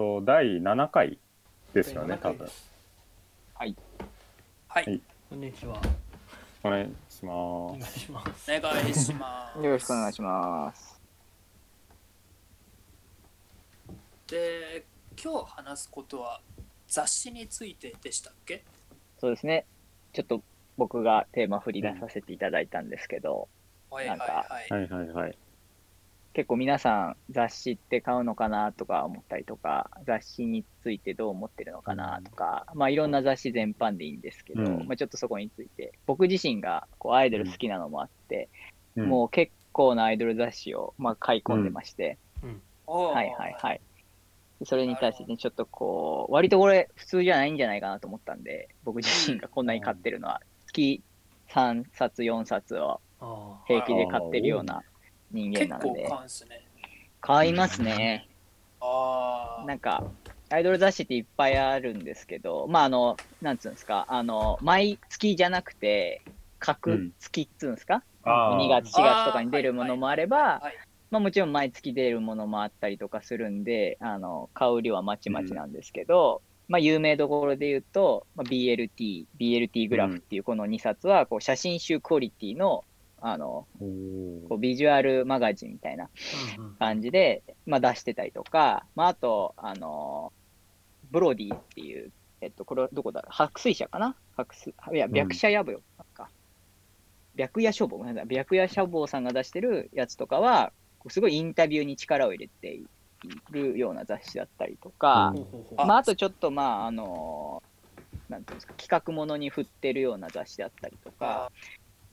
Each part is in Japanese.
と、第7回ですよね、多分。はい。はいこんにちは。お願いしお願います。します。お願いします。よろしくお願いします。で、今日話すことは雑誌についてでしたっけ？そうですね。ちょっと僕がテーマ振り出させていただいたんですけど、はいはいなんかはい。はいはいはい。結構皆さん雑誌って買うのかなとか思ったりとか、雑誌についてどう思ってるのかなとか、まあいろんな雑誌全般でいいんですけど、うん。まあちょっとそこについて、僕自身がこうアイドル好きなのもあって、うん。もう結構なアイドル雑誌をまあ買い込んでまして、おーはいはいはい。それに対してね、ちょっとこう、割とこれ普通じゃないんじゃないかなと思ったんで、僕自身がこんなに買ってるのは、月3冊、4冊を。平気で買ってるような人間なので、買うんすね。買いますね。あなんか、アイドル雑誌っていっぱいあるんですけど、まあ、あの、なんつうんですか、あの、毎月じゃなくて、う各ん月っつうんですか、あー2月、4月とかに出るものもあれば。まあもちろん毎月出るものもあったりとかするんで、あの、買う量はまちまちなんですけど、まあ有名どころで言うと、まあ、BLT、BLT グラフっていうこの2冊は、こう写真集クオリティの、あの、こうビジュアルマガジンみたいなうんうん。感じで、まあ出してたりとか、まああと、あの、ブロディっていう、えっと、これはどこだろう白水社かな？白水、いや、ん白社野望か。白夜書房、ごめんなさい。白夜書房さんが出してるやつとかは、すごいインタビューに力を入れているような雑誌だったりとか、ほうほうほうあまあ、あとちょっと、まあ、あの、なんていうんですか、企画ものに振ってるような雑誌だったりとか、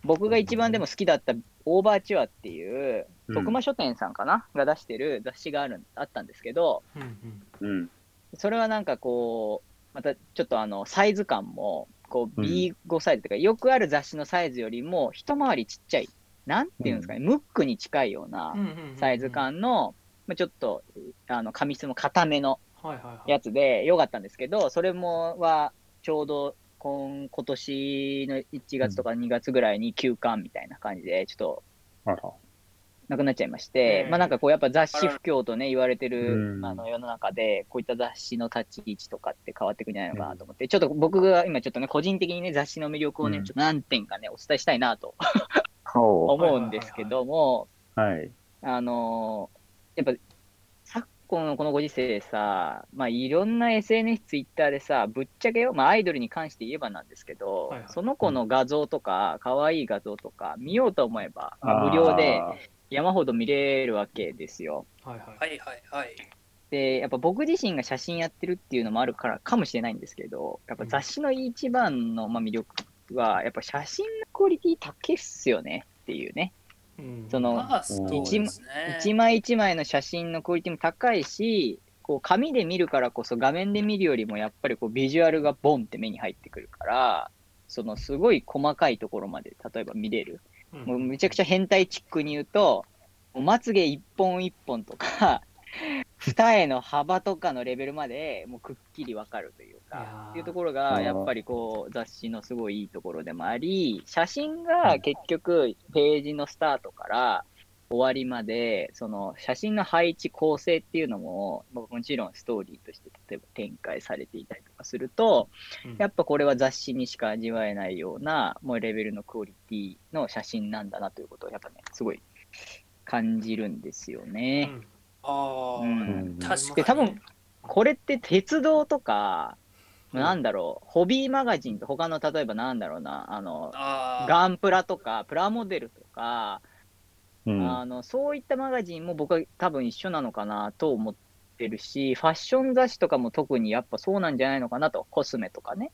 僕が一番でも好きだったオーバーチュアっていう、うん徳間書店さんかな？が出してる雑誌があるあったんですけど、うん。それはなんかこう、またちょっとあの、サイズ感も、こう、うん B5 サイズというか、よくある雑誌のサイズよりも、一回りちっちゃい、なんていうんですかね、ムックに近いようなうんうんうんうんサイズ。感の、まあ、ちょっと、あの、紙質も固めの。やつで良かったんですけど、それもはちょうど今今年の1月とか2月ぐらいに休刊みたいな感じで、ちょっと。なくなっちゃいまして、うんまあなんかこうやっぱ雑誌不況とね言われてるうん。あの世の中で、こういった雑誌の立ち位置とかって変わっていくんじゃないのかなと思って、ちょっと僕が今ちょっとね、個人的にね、雑誌の魅力をね、うんちょっと何点かね、お伝えしたいなとお 思うんですけども、はい。あのーやっぱ、昨今のこのご時世さ、まあ、いろんな SNS、ツイッターでさ、ぶっちゃけよ、まあ、アイドルに関して言えばなんですけど、はいはいその子の画像とか、可愛い画像とか、見ようと思えば、まあ、無料であ山ほど見れるわけですよ。はいはい。はいはいはい。で、やっぱ僕自身が写真やってるっていうのもあるからかもしれないんですけど、やっぱ雑誌の一番のまあ魅力は、やっぱ写真のクオリティ高いっすよねっていうね。うんその。一枚一枚の写真のクオリティも高いし、こう紙で見るからこそ画面で見るよりもやっぱりこうビジュアルがボンって目に入ってくるから、そのすごい細かいところまで例えば見れる。うんもうめちゃくちゃ変態チックに言うと、もうまつげ一本一本とか、二重の幅とかのレベルまでもうくっきりわかるというか、ー。っていうところがやっぱりこう雑誌のすごいいいところでもあり、写真が結局ページのスタートから終わりまで、その写真の配置構成っていうのも、まあもちろんストーリーとして例えば展開されていたりとかすると、うん。やっぱこれは雑誌にしか味わえないような、もうレベルのクオリティの写真なんだなということを、やっぱね、すごい感じるんですようね。んああ、うん。確かに。で、多分、これって鉄道とか、うん。なんだろう、ホビーマガジンと他の、例えばなんだろうな、あの、あー。ガンプラとか、プラモデルとか、うん。あの、そういったマガジンも僕は多分一緒なのかなと思ってるし、ファッション雑誌とかも特にやっぱそうなんじゃないのかなと、コスメとかね。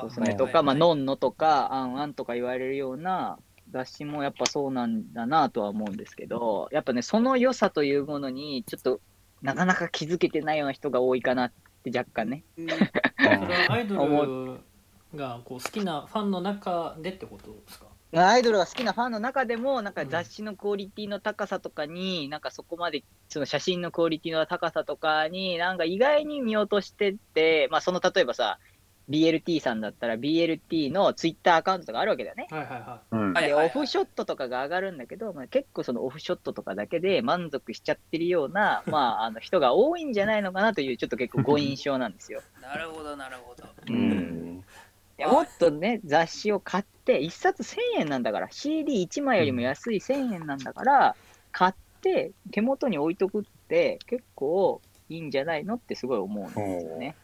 コスメとか、はいはい。まあ、ノンノとか、アンアンとか言われるような雑誌もやっぱそうなんだなとは思うんですけど、やっぱね、その良さというものに、ちょっとなかなか気づけてないような人が多いかなって若干ね。それはアイドルがこう好きなファンの中でってことですか？アイドルが好きなファンの中でも、なんか雑誌のクオリティの高さとかに、なんかそこまで、その写真のクオリティの高さとかに、なんか意外に見落としてって、まあその例えばさ、BLT さんだったら BLT のツイッターアカウントとかあるわけだよね。はいはいはうんで、はいはいはいオフショットとかが上がるんだけど、まあ、結構そのオフショットとかだけで満足しちゃってるような、まあ、あの人が多いんじゃないのかなという、ちょっと結構ご印象なんですよ。なるほどなるほどうん。いやもっとね、雑誌を買って、1冊1000円なんだから、CD1 枚よりも安い1000円なんだから、買って手元に置いとくって、結構いいんじゃないのってすごい思うんですよね。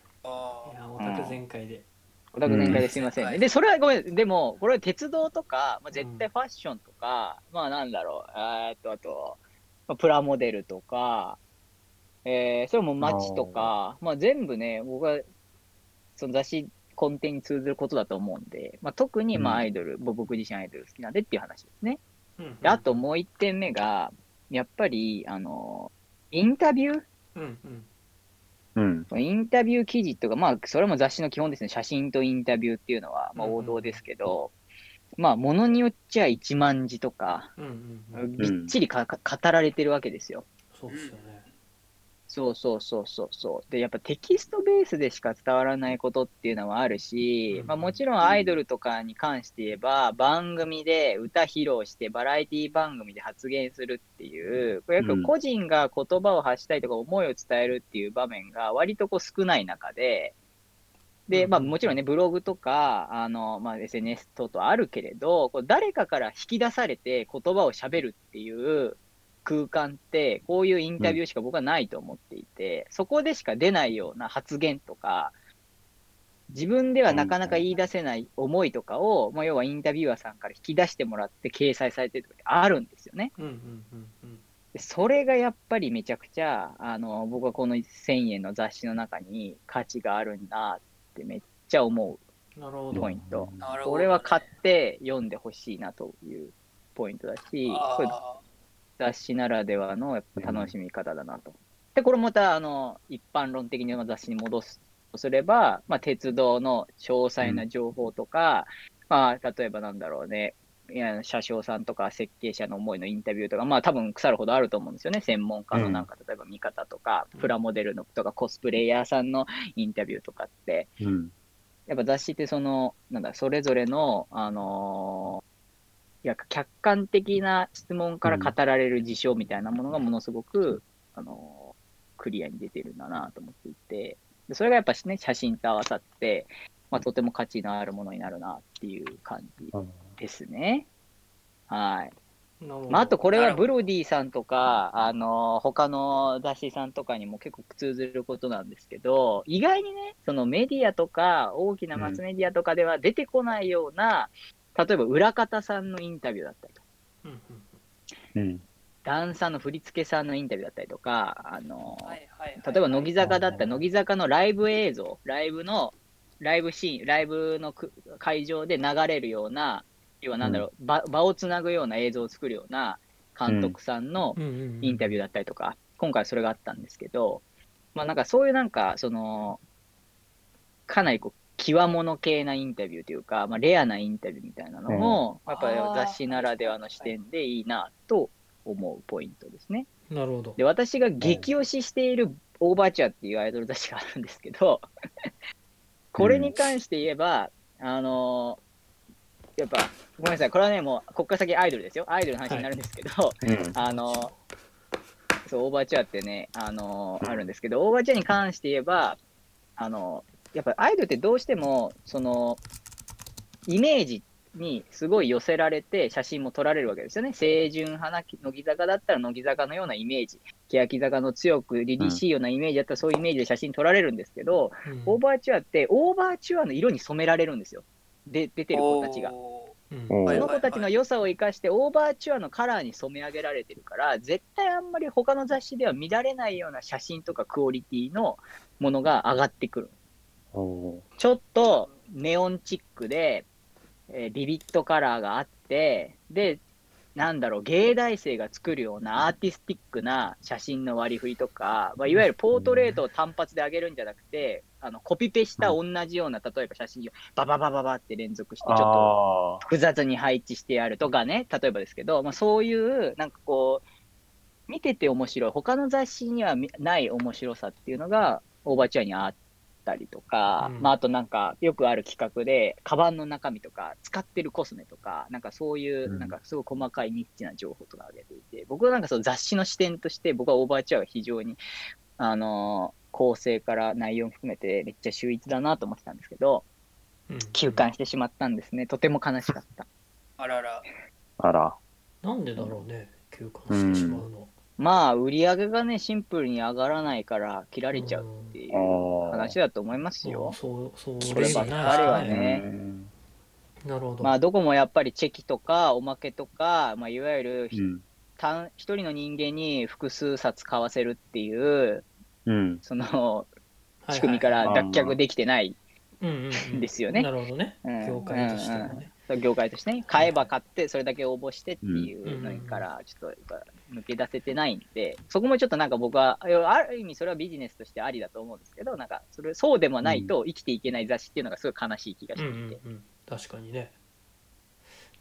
あい。いや、オタク全開で。オタク全開ですいませんね。うんで、それはごめん、でも、これは鉄道とか、まあ、絶対ファッションとか、まあなんだろう、えーっと、あと、まあプラモデルとか、えーそれも街とか、まあ全部ね、僕は、その雑誌、根底に通ずることだと思うんで、まあ特にまあうんアイドル、僕自身アイドル好きなんでっていう話ですね。うんであと、もう一点目が、やっぱり、あの、インタビューうんうん。うん。インタビュー記事とか、まあ、それも雑誌の基本ですね。写真とインタビューっていうのは、まあ、うんうん王道ですけど、まあ、ものによっちゃ1万字とか、うんうんうん。びっちりかか語られてるわけですよ。そうっすよね。そうそうそうそうそう。で、やっぱテキストベースでしか伝わらないことっていうのはあるし、うんまあもちろんアイドルとかに関して言えば、番組で歌披露して、バラエティ番組で発言するっていう、これやっぱ個人が言葉を発したりとか思いを伝えるっていう場面が割とこう少ない中で、で、うんまあもちろんね、ブログとか、あの、まあ SNS 等々あるけれど、こう誰かから引き出されて言葉を喋るっていう空間って、こういうインタビューしか僕はないと思っていて、そこでしか出ないような発言とか、自分ではなかなか言い出せない思いとかを、まあ、要はインタビュアーさんから引き出してもらって掲載されてるとかってあるんですよね。うんうんうんうん。でそれがやっぱりめちゃくちゃ、あの、僕はこの1000円の雑誌の中に価値があるんだってめっちゃ思う。ポイント。なるほど、これは買って読んでほしいなというポイントだし、これあ雑誌ならではのやっぱ楽しみ方だなと。で、これまたあの一般論的に雑誌に戻すとすれば、まあ、鉄道の詳細な情報とか、まあ、例えばなんだろうね、いや車掌さんとか設計者の思いのインタビューとか、まあ多分腐るほどあると思うんですよね。専門家のなんか、例えば見方とか、うんプラモデルのとか、コスプレイヤーさんのインタビューとかって、うん。やっぱ雑誌ってその、なんだ、それぞれの、あのーいや、客観的な質問から語られる事象みたいなものがものすごく、あのークリアに出てるんだなと思っていて、でそれがやっぱしね、写真と合わさって、まあ、とても価値のあるものになるなっていう感じですね。はい。まあ、あとこれはブロディさんとか、あの、他の雑誌さんとかにも結構通ずることなんですけど、意外にね、そのメディアとか、大きなマスメディアとかでは出てこないような、例えば裏方さんのインタビューだったりとか、うんうんうん。ダンサーの振付さんのインタビューだったりとか、あの、ーはいはいはい例えば乃木坂だったらはい乃木坂のライブ映像、ライブの、ライブシーン、ライブのく会場で流れるような、要はなんだろう、場場をつなぐような映像を作るような監督さんのうんうんうん。インタビューだったりとか、今回それがあったんですけど、まあなんかそういうなんか、その、かなりこう、際物系なインタビューというか、まあレアなインタビューみたいなのも、やっぱり雑誌ならではの視点でいいなと思うポイントですね。なるほど。で、私が激推ししているオーバーチュアっていうアイドル雑誌があるんですけど、これに関して言えば、あのやっぱ、ごめんなさい、これはね、もう、ここから先アイドルですよ。アイドルの話になるんですけど、うん。あの、そう、オーバーチュアってね、あの、あるんですけど、オーバーチュアに関して言えば、あの、やっぱアイドルってどうしても、その、イメージにすごい寄せられて写真も撮られるわけですよね。清純派な乃木坂だったら乃木坂のようなイメージ、欅坂の強く凛々しいようなイメージだったらそういうイメージで写真撮られるんですけど、うんオーバーチュアってオーバーチュアの色に染められるんですよ。で、出てる子たちが。その子たちの良さを生かして、オーバーチュアのカラーに染め上げられてるから、絶対あんまり他の雑誌では見られないような写真とかクオリティのものが上がってくる。おーちょっとネオンチックで、えービビットカラーがあって、で、なんだろう、芸大生が作るようなアーティスティックな写真の割り振りとか、まあ、いわゆるポートレートを単発で上げるんじゃなくて、あのコピペした同じような、例えば写真をバババババって連続して、ちょっとあ複雑に配置してあるとかね、例えばですけど、まあ、そういう、なんかこう、見てて面白い、他の雑誌にはみない面白さっていうのが、オーバーチュアにあっったりとか、うんまあ、あとなんか、よくある企画で、カバンの中身とか、使ってるコスメとか、なんかそういうう、んなんかすごい細かいニッチな情報とか上げていて、僕はなんかその雑誌の視点として、僕はオーバーチュアが非常に、あのー構成から内容も含めてめっちゃ秀逸だなと思ってたんですけど、うん休館してしまったんですね。とても悲しかった。あらら。あら。なんでだろうね休館してしまうの、まあ、売り上げがね、シンプルに上がらないから切られちゃうっていうああ。話だと思いますよ。そうそうこればっかりはね。うんなるほど、まあ、どこもやっぱりチェキとかおまけとか、まあ、いわゆるん。単一人の人間に複数冊買わせるっていう、うん。その仕組みから脱却できてないうんですよね。なるほどね、うん。業界としてもね、そう業界としてね、買えば買って、それだけ応募してっていうのから、ちょっとやっぱ抜け出せてないんで、そこもちょっとなんか僕は、ある意味それはビジネスとしてありだと思うんですけど、なんかそれそうでもないと生きていけない雑誌っていうのがすごい悲しい気がしうんうんていて。うん。確かにね。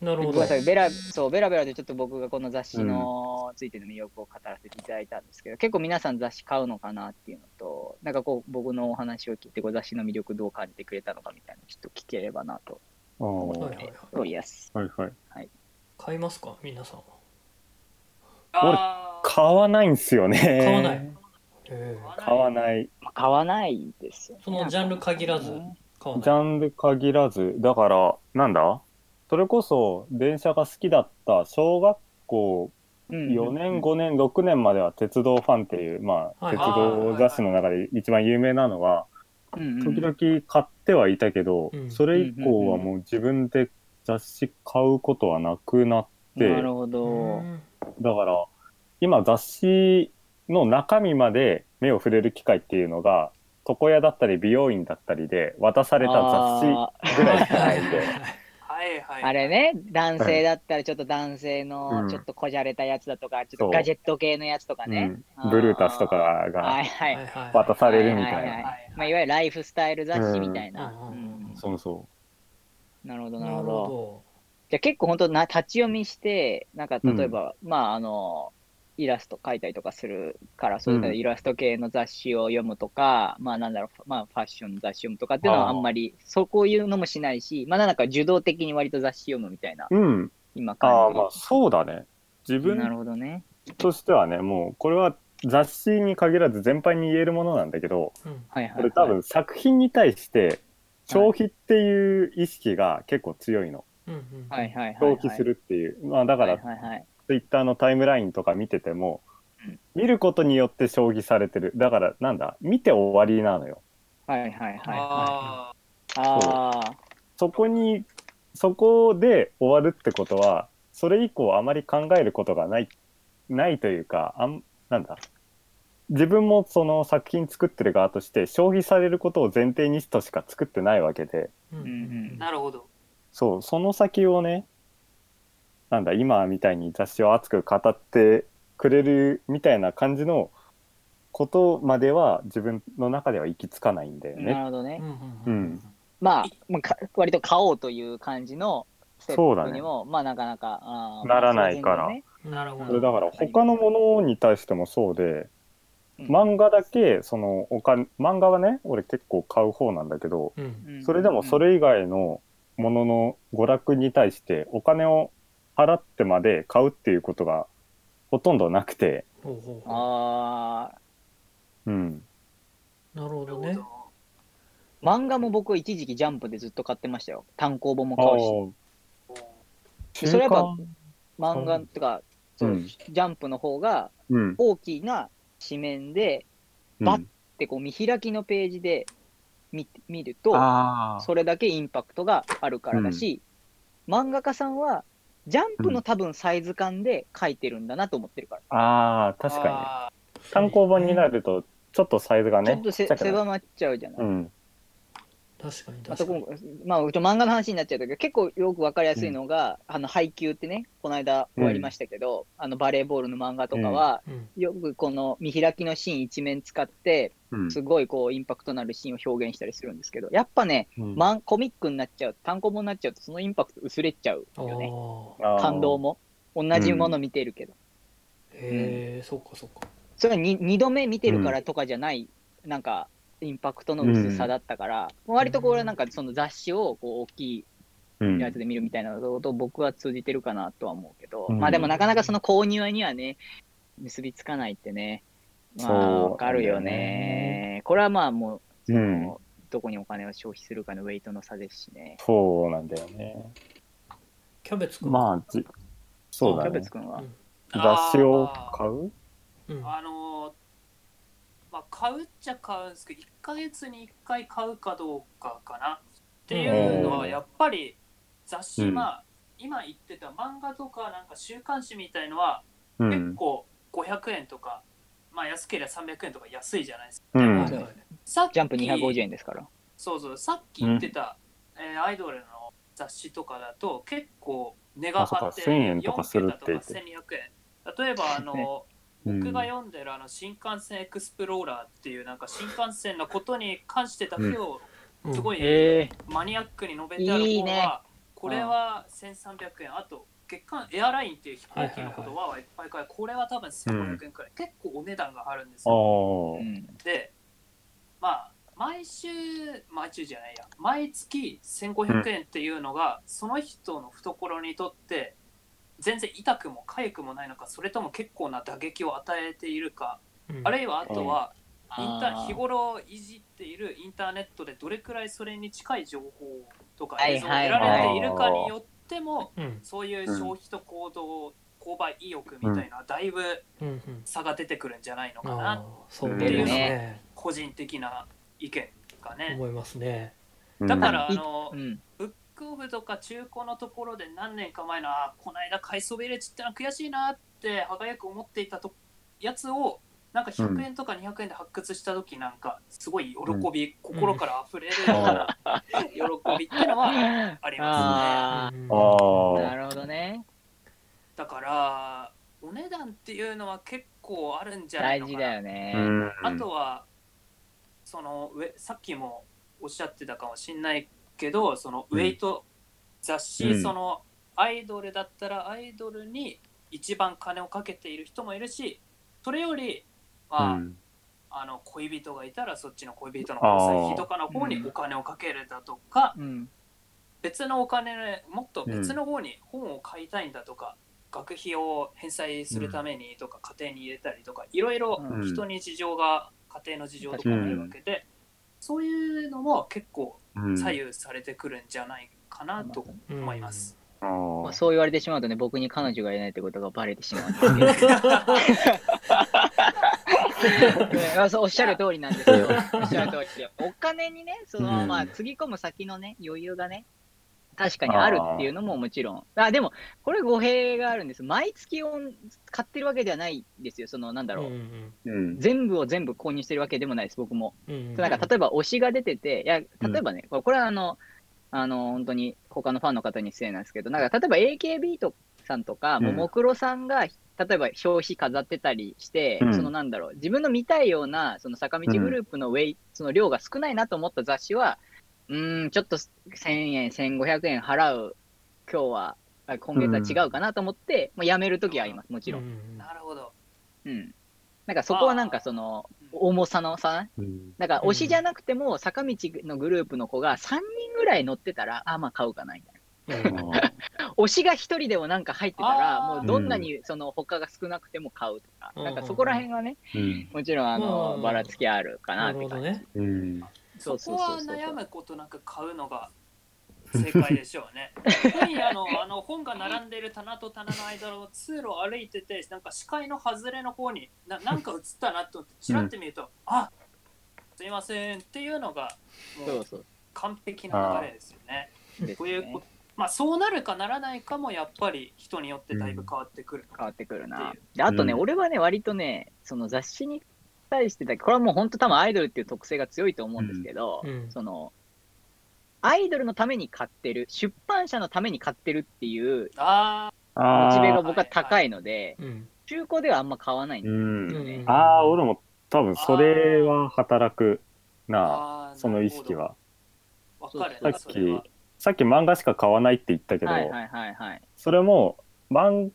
なるほど。ベラ、そう、ベラベラでちょっと僕がこの雑誌のついての魅力を語らせていただいたんですけど、結構皆さん雑誌買うのかなっていうのと、なんかこう、僕のお話を聞いて、雑誌の魅力どう感じてくれたのかみたいなのちょっと聞ければなとああ。は思ってはいはいおりやす。い。はい。買いますか？皆さんはあー。買わないんすよね。買わない。買わない。買わないですよ、ね。そのジャンル限らずジャンル限らず、だから、なんだ？それこそ電車が好きだった小学校4年、5年、6年までは鉄道ファンっていう、まあ、はい。鉄道雑誌の中で一番有名なのは、時々買ってはいたけど、うん。それ以降はもう自分で雑誌買うことはなくなって、なるほうど。んだから、今雑誌の中身まで目を触れる機会っていうのが、床屋だったり美容院だったりで渡された雑あ誌ぐらいしかないんで、はいはい。あれね、男性だったらちょっと男性うん。のちょっとこじゃれたやつだとか、ちょっとガジェット系のやつとかね。うん。ブルータスとかはが渡されるみたいな。はいはいはいまあ、いわゆるライフスタイル雑誌みたいな。うん。うん。そうそなるほど、なるほど。どじゃあ結構本当な、立ち読みして、なんか例えば、まああの、イラスト描いたりとかするから、そういううんイラスト系の雑誌を読むとか、まあなんだろう、まあファッションの雑誌読むとかっていうのはあんまり、そうこういうのもしないし、まあなんか受動的に割と雑誌読むみたいな、う。うん。今ああ、感じ。まあそうだね。自なる分ほどね。としてはね、もうこれは雑誌に限らず全般に言えるものなんだけど、うんはいはい、はい。これ多分作品に対して消費っていう意識が結構強いの。うんうんはいはいはい、はい。消費するっていう。まあだからはいはいはい。ツイッターのタイムラインとか見ててもうん、見ることによって消費されてる。だからなんだ、見て終わりなのよ。はいはいはい。あああ。そこに、そこで終わるってことは、それ以降あまり考えることがない、ないというか、あん、なんだ？自分もその作品作ってる側として消費されることを前提にとしか作ってないわけで、うんうんなるほど。そう、その先をね、なんだ、今みたいに雑誌を熱く語ってくれるみたいな感じのことまでは自分の中では行き着かないんだよなね。るほどね。うんまあ、まあか割と買おうという感じのステップにも、まあなかなか、あーならないから。ねなるほどそれだから他のものに対してもそうで、うん。漫画だけそのお金漫画はね俺結構買う方なんだけどうん。うん。それでもそれ以外のものの娯楽に対してお金を払ってまで買うっていうことがほとんどなくて、ほうほうほあうん、うなるほどね。漫画も僕一時期ジャンプでずっと買ってましたよ。単行本も買うし。それやっぱ漫画とか、そう、うん。ジャンプの方がうん。大きな紙面で、バッでこう見開きのページで見見ると、それだけインパクトがあるからだし、漫画家さんは、ジャンプの多分サイズ感で書いてるんだなと思ってるから。あー確かにあ単行本になるとちょっとサイズがねちょっと狭まっちゃうじゃない。うん確かにまあ、確かに。まあ、漫画の話になっちゃうけど、結構よくわかりやすいのが、あの配給ってね、この間終わりましたけど、あのバレーボールの漫画とかは、うん。よくこの見開きのシーン一面使って、うん。すごいこうインパクトのあるシーンを表現したりするんですけど、やっぱね、うん。マンコミックになっちゃう、単行本になっちゃうと、そのインパクト薄れちゃうよね。感動も。同じもの見てるけど。ーへえそうかそうかそれは 2, 二度目見てるからとかじゃない、なんか、インパクトの薄さだったから、割とこれなんかその雑誌をこう大きいうんやつで見るみたいなのと僕は通じてるかなとは思うけど、うんまあでもなかなかその購入にはね、結びつかないってね、まあそうわかるよなんだよね。これはまあもう、そのうんどこにお金を消費するかのウェイトの差ですしね。そうなんだよね。キャベツくんまあ、じそうだねキャベ。ツくんは？雑誌を買う？うんあのーまあ、買うっちゃ買うんですけど1ヶ月に1回買うかどうかかな。っていうのはやっぱり雑誌、うん。まあ今言ってた漫画とかなんか週刊誌みたいのはうん。結構500円とか、まあ安ければ300円とか安いじゃないですか、さっきジャンプ250円ですから。そうそうさっき言ってた、えーアイドルの雑誌とかだと結構値が張ってあそっか1000円とかするって言4って。桁とか1200円。例えばあの、うん僕が読んでるあの新幹線エクスプローラーっていうなんか新幹線のことに関してだけをうん。すごいえマニアックに述べてある方はこれは1300円。あと月間エアラインっていう飛行機の言葉はいっぱい書いてこれは多分1500円くらい、結構お値段があるんですあよ。あ。うん。でまあ毎週毎週じゃないや。毎月1500円っていうのが、その人の懐にとって全然痛くも痒くもないのかそれとも結構な打撃を与えているか、うん。あるいはあとは、インタあー。日頃いじっているインターネットでどれくらいそれに近い情報とかはい映像を得られているかによっても、うん。そういう消費と行動、購買意欲みたいなのはだいぶ差が出てくるんじゃないのかあな、あそう思いますね。個人的な意見がね。思いますね。だから、うん。あのう、ん。ブックオフとか中古のところで何年か前の、あこの間買いそびれちってのは悔しいなって、歯がゆく思っていたとやつを、なんか100円とか200円で発掘した時なんか、すごい喜び、心から溢れるような喜びっていうのはありまあうんああ。なるほどね。すね。だから、お値段っていうのは結構あるんじゃないのかな。大事だよね。うんあとは、その上さっきもおっしゃってたかもしんないけど、そのウェイト、雑誌、うん。そのアイドルだったらアイドルに一番金をかけている人もいるし、それより、まあ、うん。あの恋人がいたらそっちの恋人の交際費とかの方にお金をかけるだとか、うん。別のお金、もっと別の方に本を買いたいんだとか、学費を返済するためにとか、家庭に入れたりとか、いろいろうん。人に事情が、家庭の事情とかもあるわけで、そういうのも結構うん左右されてくるんじゃないかなと思います。あまーあ、そう言われてしまうとね、僕に彼女がいないってことがバレてしまうんですけど。おっしゃる通りなんですよ。おっしゃる通りで。お金にね、その、うんまあ、つぎ込む先のね、余裕がね、確かにあるっていうのももちろん。あ、でも、これ語弊があるんです。毎月を買ってるわけではないんですよ。その、なんだろう。うんうん。全部を全部購入してるわけでもないです、僕も。うんうんなんか例えば推しが出てて、いや、例えばね、これこれはあの、あの、本当に他のファンの方に失礼なんですけど、なんか例えば AKB とさんとか、うんももクロさんが、例えば表紙飾ってたりして、うんそのなんだろう、自分の見たいような、その坂道グループのウェイ、その量が少ないなと思った雑誌は、うーん、ちょっと1000円、1500円払う、今日は、あ今月は違うかなと思って、もうやめるときはあります、もちろん。うんなるほど。うん。なんかそこはなんかその、重さの差うん。だから推しじゃなくても、坂道のグループの子が3人ぐらい乗ってたら、あ、まあ買うかなみたいな。うん 推しが1人でもなんか入ってたら、もうどんなにその他が少なくても買うとか、うん。なんかそこら辺はね、うん。もちろんあの、うんばらつきあるかななって感じ。るほどね。うんそこは。悩むことなく買うのが正解でしょうね。本屋のあの本が並んでいる棚と棚の間の通路を歩いてて、なんか視界の外れの方にな なんか映ったなと思って、ちらって見ると、あすいませんっていうのが、もそう完璧な流れですよね。こういうねこ。まあそうなるかならないかもやっぱり人によってだいぶ変わってくる。変わってくるな。であとね、うん俺はね、割とね、その雑誌に対してだけ、これはもう本当多分アイドルっていう特性が強いと思うんですけど、うんその、アイドルのために買ってる、出版社のために買ってるっていうあモチベが僕は高いので、うん中古ではあんま買わないんうですん。うんああ、俺も多分それは働くーな、その意識。は。さっきさっき漫画しか買わないって言ったけど、はいはいはいはい。それも漫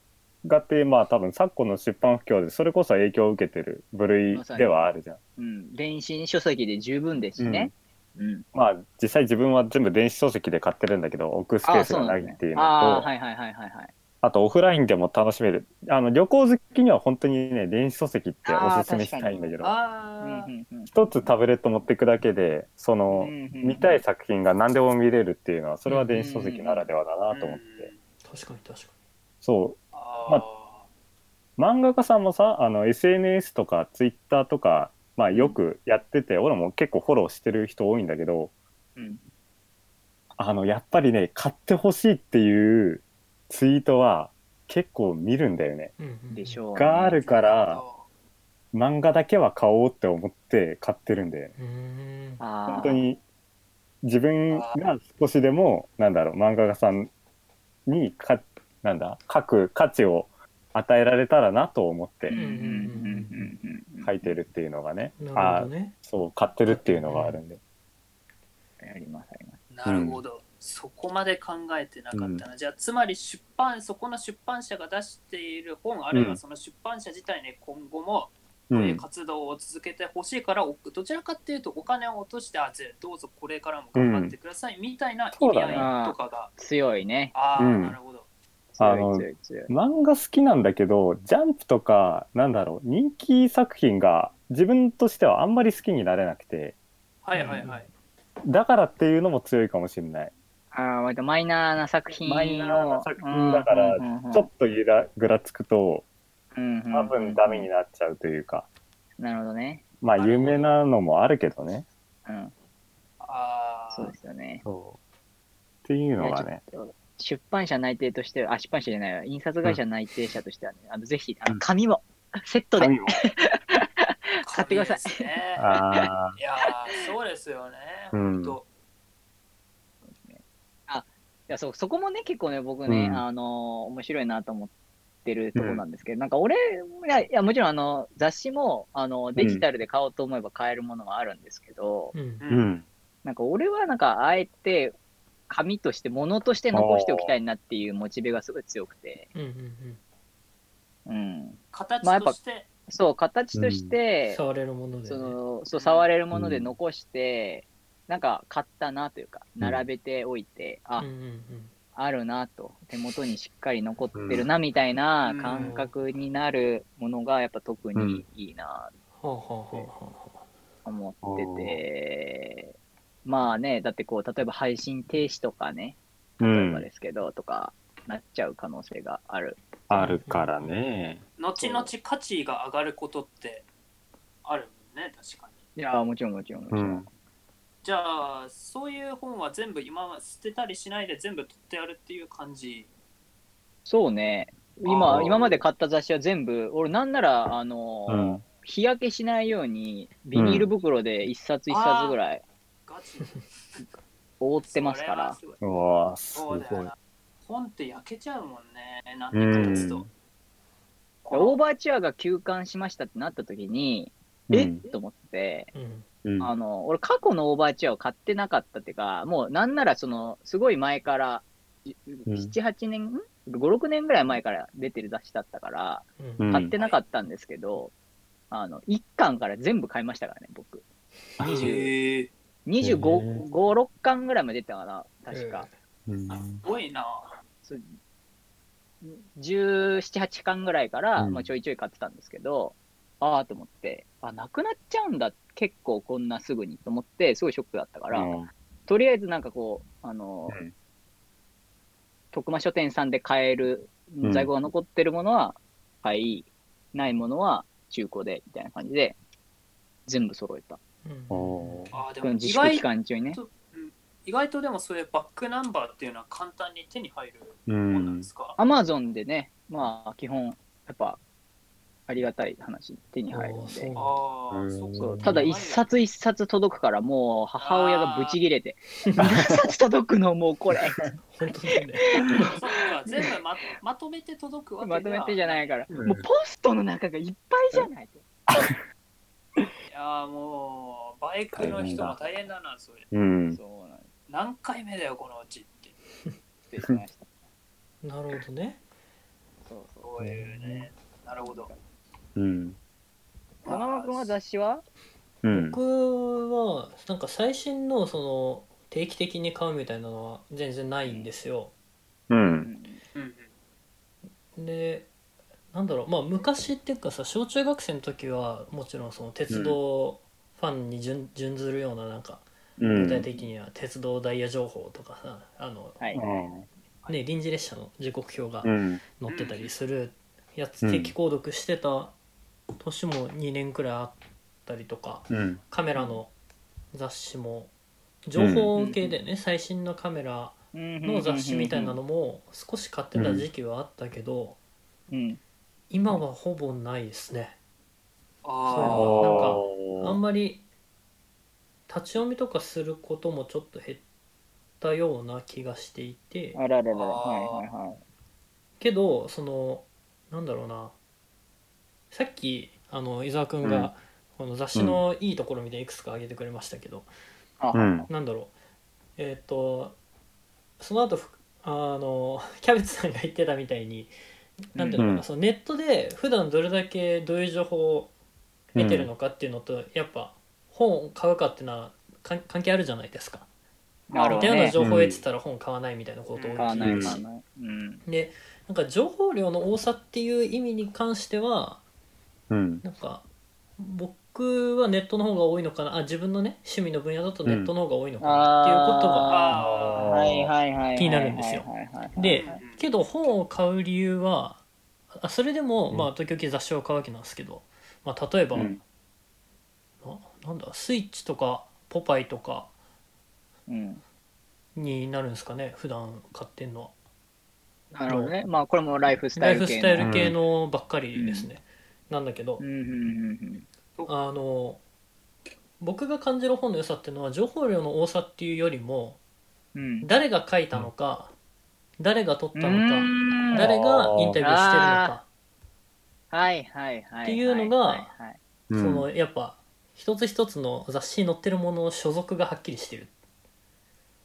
画ってまあ多分昨今の出版不況でそれこそ影響を受けてる部類ではあるじゃん。うん、電子書籍で十分ですしね。うん。まあ実際自分は全部電子書籍で買ってるんだけど置くスペースがないっていうのとああ、はいはいはいはいはい。あとオフラインでも楽しめる。あの旅行好きには本当にね電子書籍っておすすめしたいんだけど。うんあーうんうん一つタブレット持っていくだけでそのうんうん見たい作品が何でも見れるっていうのはそれは電子書籍ならではだなと思って。確かに確かそあまう漫画家さんもさあの SNS とか Twitter とかまあよくやってて俺も結構フォローしてる人多いんだけどうん。あのやっぱりね買ってほしいっていうツイートは結構見るんだよね。でしょう、があるからあ漫画だけは買おうって思って買ってるんだよね。本当に自分が少しでもなんだろう漫画家さんにかなんだ書く価値を与えられたらなと思ってうんうんうんうん。うん書いてるっていうのがね、なるあほどね。そう買ってるっていうのがあるんで、ありますあります。なるほど、そこまで考えてなかったな、じゃあつまり出版そこの出版社が出している本あるいはその出版社自体に今後もうこういうん活動を続けてほしいから、おどちらかっていうとお金を落としてあぜどうぞこれからも頑張ってください、みたいな意味合いとかが、強いね。ああ、うん。なるほどあの強い強い。漫画好きなんだけどジャンプとかなんだろう人気作品が自分としてはあんまり好きになれなくてはいはいはい、だからっていうのも強いかもしれないああ、割とマイナーな作品を。マイナーな作品だからちょっとイラぐらつくとと多分ダメになっちゃうというかなるほどね。まあ有名なのもあるけどねうん。あそうですよね。そうっていうのがね出版社内定としては、あ、出版社じゃないわ、印刷会社内定者としてはね、あのぜひ、あの紙も、セットで。紙も。買ってください。いやーそうですよね、うん。本当。いやそうそこもね、結構ね、僕ね、うん。あの面白いなと思ってるところなんですけど、なんか俺、いや、いやもちろんあの雑誌もあのデジタルで買おうと思えば買えるものはあるんですけど、うん。なんか俺はなんか、あえて、紙として、物として残しておきたいなっていうモチベがすごい強くて、うんうんうん。形として、そう、形としうん。て、触れるもので、ね、そのそう触れるもので残して、なんか買ったなというか、うん。並べておいて、あ、うんうんうん。あるなと、手元にしっかり残ってるなみたいな感覚になるものが、やっぱ特にいいなほうほうほうほと思ってて、まあね、だってこう、例えば配信停止とかね、う例えばんですけど、とかなっちゃう可能性がある。あるからね。後々価値が上がることってあるもんね確かに。いや、もちろんもちろんもちろ。うん。んじゃあそういう本は全部今は捨てたりしないで全部取ってやるっていう感じ？そうね、あ今、ー。今まで買った雑誌は全部、俺なんなら、あのーうん。日焼けしないように、ビニール袋で一冊一冊ぐらい覆ってますから。うわーすごい。本って焼けちゃうもんね。何年か経つと。うん。オーバーチュアが休刊しましたってなった時に、えうん。と思って、あの、俺過去のオーバーチュアを買ってなかったっていうか、もうなんならその、すごい前から、うん。7、8年、ん ?5、6年ぐらい前から出てる雑誌だったから、買ってなかったんですけど、あの、1巻から全部買いましたからね、僕。20へえ25、へー5、6巻ぐらいまで出たかな、確か。うん。すごいな。そう。17、8巻ぐらいから、うん。まあ、ちょいちょい買ってたんですけど、ああと思って、あ、なくなっちゃうんだ、結構こんなすぐにと思って、すごいショックだったから、うん。とりあえずなんかこう、あの、うん。徳間書店さんで買えるうん在庫が残ってるものは買い、ないものは中古で、みたいな感じで、全部揃えた。あーでも自粛期外間中にね。意外とでもそういうバックナンバーっていうのは簡単に手に入るうもんなんんですか、アマゾンでね、まあ、基本、やっぱ、ありがたい話、手に入るんで。そうただ一冊一冊届くからもう母親がブチギレて。何冊届くのもうこれ。本当だね。全部ままとめて届くわけではまとめてじゃないから、うんもうポストの中がいっぱいじゃないやーもうバイクの人も大変だなそれうんそうなんで何回目だよこのうちってす失礼しましたなるほどねそうそう。そういうね。なるほど。うん。野間君は雑誌は？うん。僕はなんか最新のその定期的に買うみたいなのは全然ないんですよ。うんでなんだろうまあ昔っていうかさ小中学生の時はもちろんその鉄道ファンに準準ずるようななんかうん。具体的には鉄道ダイヤ情報とかさあのはい。ね臨時列車の時刻表がうん。載ってたりするやつうん定期購読してた年も2年くらいあったりとかうん。カメラの雑誌も情報系でね最新のカメラのの雑誌みたいなのも少し買ってた時期はあったけどうん。今はほぼないですね。あなんかあんままり立ち読みとかすることもちょっと減ったような気がしていて。あらららはいはいはい。けどそのなんだろうな。さっきあの伊沢君うん。がこの雑誌のいいところみたいにいくつか挙げてくれましたけど、あうん。なんだろう。えっ、とその後ふあのキャベツさんが言ってたみたいになんていうのかな、うんそのネットで普段どれだけどういう情報を得てるのかっていうのと、やっぱ本を買うかっていうのはか関係あるじゃないですか。なるほどね。ような情報を得てたら本買わないみたいなことをうん買わない聞いて買わない。うん。でなんか情報量の多さっていう意味に関してはうん。なんか僕はネットの方が多いのかなあ自分のね趣味の分野だとネットの方が多いのかなっていうことが、あはいはいはいはい。気になるんですよでうんけど本を買う理由はあそれでも、うんまあ時々雑誌を買うわけなんですけど、まあ、例えば、うんななんだスイッチとかポパイとかうん。になるんですかね普段買ってんのはなるほどね。まあこれもライフスタライフイル系の。スタイル系のばっかりですね、なんだけどうんうんうんあの僕が感じる本の良さっていうのは情報量の多さっていうよりもうん。うん。誰が書いたのか、誰が撮ったのうか誰がインタビューしてるのかはいはいはい。っていうのがそのやっぱ一つ一つの雑誌に載ってるものの所属がはっきりしてる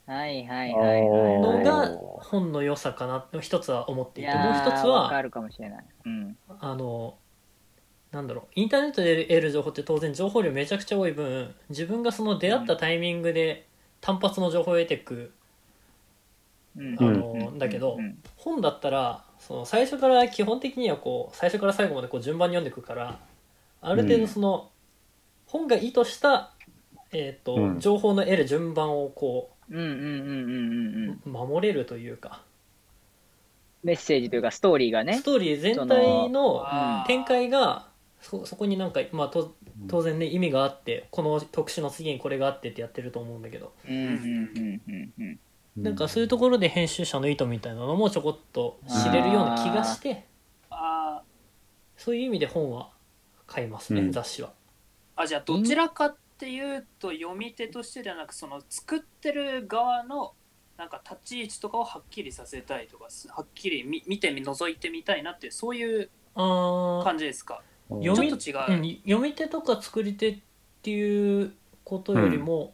はいはいはいはいのはい。が本の良さかなと一つは思っていてもう一つはるかもしれない。うん。あのなんだろうインターネットで得る情報って当然情報量めちゃくちゃ多い分自分がその出会ったタイミングで単発の情報を得ていくうんあのだけどうん。本だったらその最初から基本的にはこう最初から最後までこう順番に読んでいくからある程度その、本が意図した、えーとうん。情報の得る順番をこう守れるというか。メッセージというかストーリーがね。ス。トーリー全体の展開がそそこになんか、まあ、と当然ね意味があってこの特集の次にこれがあってってやってると思うんだけど。うんうんうんうんうん。なんかそういうところで編集者の意図みたいなのもちょこっと知れるような気がして。あそういう意味で本は買いますね、うん。雑誌は。あじゃあどちらかっていうと読み手としてではなくその作ってる側のなんか立ち位置とかをはっきりさせたいとかはっきり見見てみ覗いてみたいなっていうそういうあー。感じですか？読みちょっと違う。うん読み手とか作り手っていうことよりも、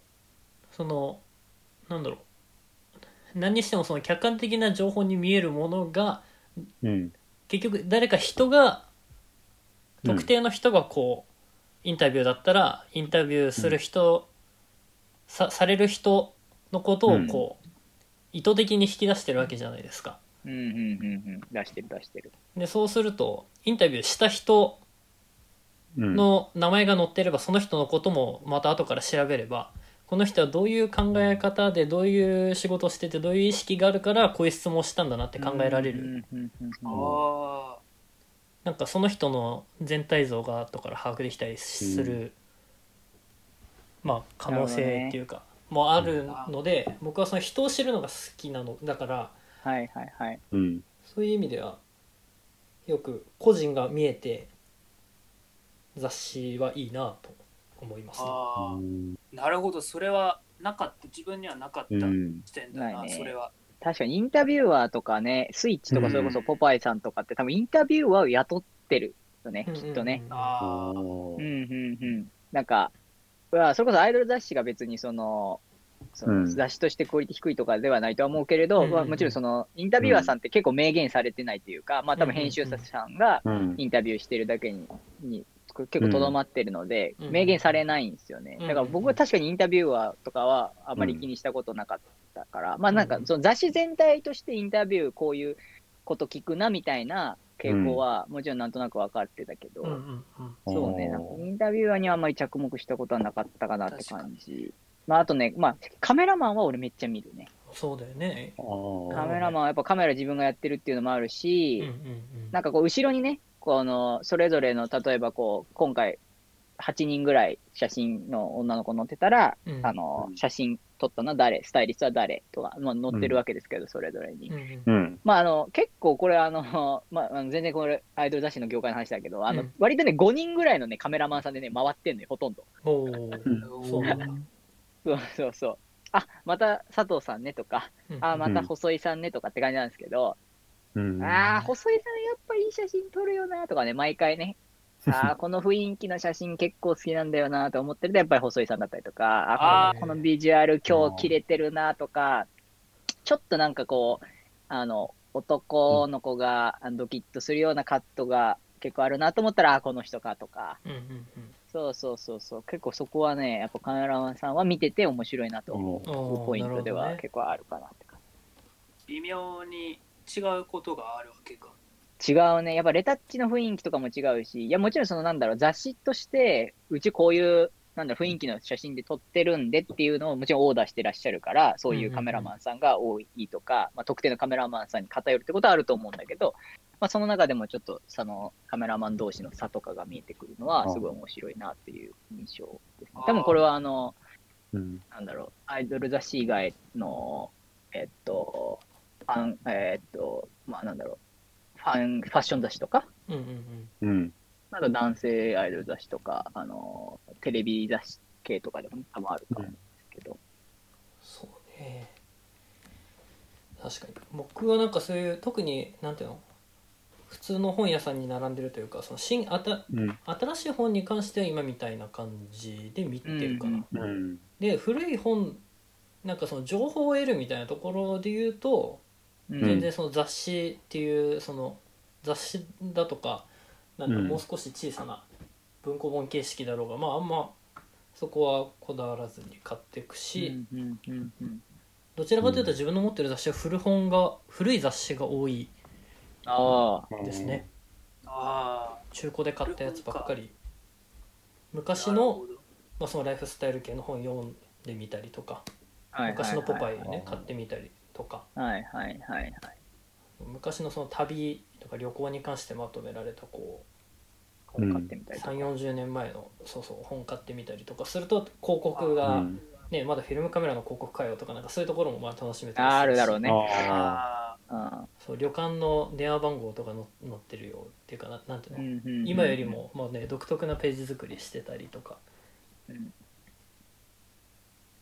そのなんだろう何にしてもその客観的な情報に見えるものがうん。結局誰か人が特定の人がこう、インタビューだったらインタビューする人、さされる人のことをこう、意図的に引き出してるわけじゃないですか。うんうんうんうん。出してる出してる。でそうするとインタビューした人うん。の名前が載ってればその人のこともまた後から調べればこの人はどういう考え方でどういう仕事をしててどういう意識があるからこういう質問をしたんだなって考えられる。うなんかその人の全体像が後から把握できたりする、まあ可能性っていうか、もあるので僕はその人を知るのが好きなの。だからはいはいはい。うん。そういう意味ではよく個人が見えて雑誌はいいなと思います、ね、なるほど。それはなかった。自分にはなかった。うん。視点だな、ないね。それは。確かにインタビューアーとかね、スイッチとかうんそれこそポパイさんとかって多分インタビューアーを雇ってるよね、うんきっとね。ああうんうんうん。なんか、うわそれこそアイドル雑誌が別にその、そうのん。雑誌としてクオリティ低いとかではないとは思うけれど、うんうんうん。まあ、もちろんそのインタビュアーさんって結構明言されてないというか、まあ多分編集者さんがうん。インタビューしてるだけにに結構とどまってるので、うん。明言されないんですよね。うん。だから僕は確かにインタビュアーとかはあまり気にしたことなかったから、まあなんかその雑誌全体としてインタビューこういうこと聞くなみたいな傾向はもちろんなんとなく分かってたけど、そうね、おー。なんかインタビュアーにはあんまり着目したことはなかったかなって感じ。まああとね、まあカメラマンは俺めっちゃ見るね。そうだよね。カメラマンはやっぱカメラ自分がやってるっていうのもあるし、うんうんうん。なんかこう後ろにね、このそれぞれの例えばこう今回8人ぐらい写真の女の子載ってたら、うん。あのうん。写真撮ったのは誰、スタイリストは誰とか、まあ、載ってるわけですけど、それぞれに。うんうんうん。まああの結構これあの、まあ、全然これアイドル雑誌の業界の話だけど、あのうん。割とね5人ぐらいのねカメラマンさんでね回ってんのよ、ほとんど。そう。そうそうそう。あまた佐藤さんねとか、うん。あまた細井さんねとかって感じなんですけど、うん。ああ、細井さんやっぱいい写真撮るよなとかね、毎回ね、ああ、この雰囲気の写真結構好きなんだよなと思ってると、やっぱり細井さんだったりとか、あこのビジュアル今日切れてるなとか、ちょっとなんかこう、あの、男の子がドキッとするようなカットが結構あるなと思ったら、あーこの人かとか、うんうんうん。そうそうそうそう、結構そこはね、やっぱカメラマンさんは見てて面白いなと思うポイントでは結構あるかなって感微妙に違うことがあるわけか。じ。違うね。やっぱレタッチの雰囲気とかも違うし、いや、もちろんそのなんだろう、雑誌として、うちこういう、なんだろう、雰囲気の写真で撮ってるんでっていうのをもちろんオーダーしてらっしゃるから、そういうカメラマンさんが多いとか、まあ、特定のカメラマンさんに偏るってことはあると思うんだけど、まあ、その中でもちょっと、そのカメラマン同士の差とかが見えてくるのは、すごい面白いなっていう印象ですね。多分これはあの、うん。なんだろう、アイドル雑誌以外の、えっと、ファン、えっと、まあなんだろう、ファン、ファッション雑誌とか、うんうんうん。あと男性アイドル雑誌とか、あの、テレビ雑誌系とかでも多分あると思うんですけど、そうね。確かに僕はなんかそういう特になんていうの？普通の本屋さんに並んでるというかその新あたうん。新しい本に関しては今みたいな感じで見てるかな、うん。うん。で古い本なんかその情報を得るみたいなところで言うと、うん全然その雑誌っていうその雑誌だとかなんかうん。もう少し小さな文庫本形式だろうが、まああんまそこはこだわらずに買っていくし、うんうんうんうん。どちらかというと自分の持ってる雑誌は古本が古い雑誌が多いですね、あ中古で買ったやつばっかり。あ。昔の,、まあそのライフスタイル系の本読んでみたりとかはいはいはい昔の「ポパイ」ねはい買ってみたりとか。はいはいはいはい。昔のその旅とか旅行に関してまとめられたこ本買ってみたういとか。3 4 0年前のそうそう本買ってみたりとかすると広告が、うん。ね、まだフィルムカメラの広告かよとかなんかそういうところもまあ楽しめたりあーあるだろううね。あああそう旅館の電話番号とかの載ってるよっていうかななんていうーの、うんうんうん。今よりも、まあね、独特なページ作りしてたりとか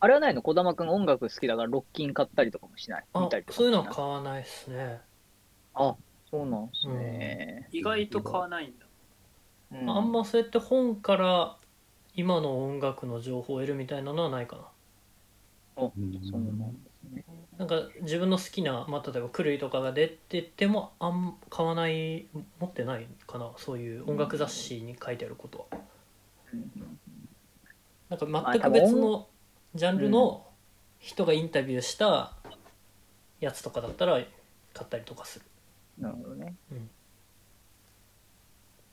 あれはないの児玉くん音楽好きだからロッキン買ったりとかもしない？あ見たりとかそういうのは買わないですね、あ、そうなんですね。ー意外と買わないんだ。うん。あんまそうやって本から今の音楽の情報を得るみたいなのはないかな。おうんそうなんですね。なんか自分の好きな、まあ、例えば狂いとかが出ててもあん買わない持ってないかな。そういう音楽雑誌に書いてあることは。うんなんか全く別のジャンルの人がインタビューしたやつとかだったら買ったりとかする。なるほどね。うん。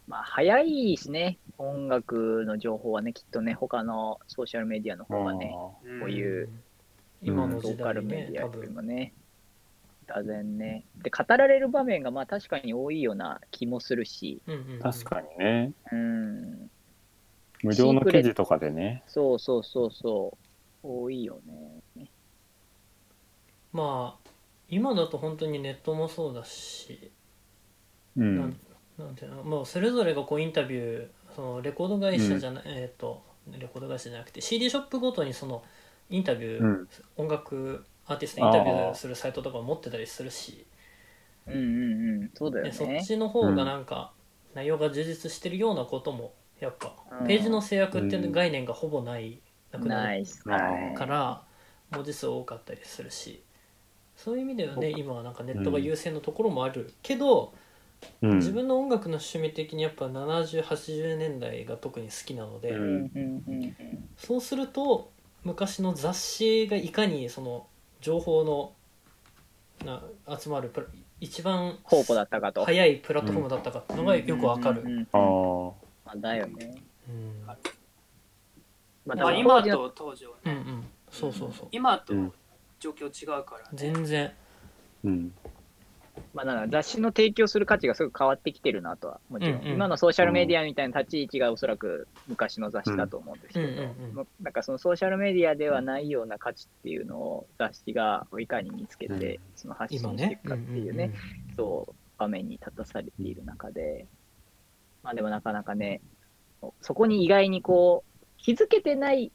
まあ、早いしね、音楽の情報はね、きっとね、他のソーシャルメディアの方がね、こういう今のローカルメディアよりもね、だ然ね。で、語られる場面がまあ確かに多いような気もするし、うんうんうん。確かにね。うん、無料の記事とかでね。そうそうそうそう、多いよね。まあ今だと本当にネットもそうだし、うん。なんなんていうのもうそれぞれがこうインタビューそのレコード会社じゃない、えっ、とレコード会社じゃなくて CD ショップごとにそのインタビュー、うん。音楽アーティストにインタビューするサイトとか持ってたりするし、うんうんうん、そうだよでそっね。ちの方がなんか内容が充実してるようなこともやっぱうん。ページの制約っていう概念がほぼないなくなる。から文字数多かったりするし。そういう意味ではね今はなんかネットが優先のところもあるけど、うん。自分の音楽の趣味的にやっぱ7080年代が特に好きなので、うん。そうすると昔の雑誌がいかにその情報のな集まるプラ一番宝庫だったかと。早いプラットフォームだったかっていうのがよくわかる。うん。うんうんあー。まあだよね。うんまあ、今と当時はね、うんうん。そうそうそう。今とうん。状況違うから、ね。全然。うん。まあ、だから雑誌の提供する価値がすごく変わってきてるなとは、もちろん。うんうん。今のソーシャルメディアみたいな立ち位置がおそらく昔の雑誌だと思うんですけど、うんうんなんかそのソーシャルメディアではないような価値っていうのを雑誌がいかに見つけて、うん。その発信していくかっていうね、そう、場面に立たされている中で、まあでもなかなかね、そこに意外にこう、気づけてない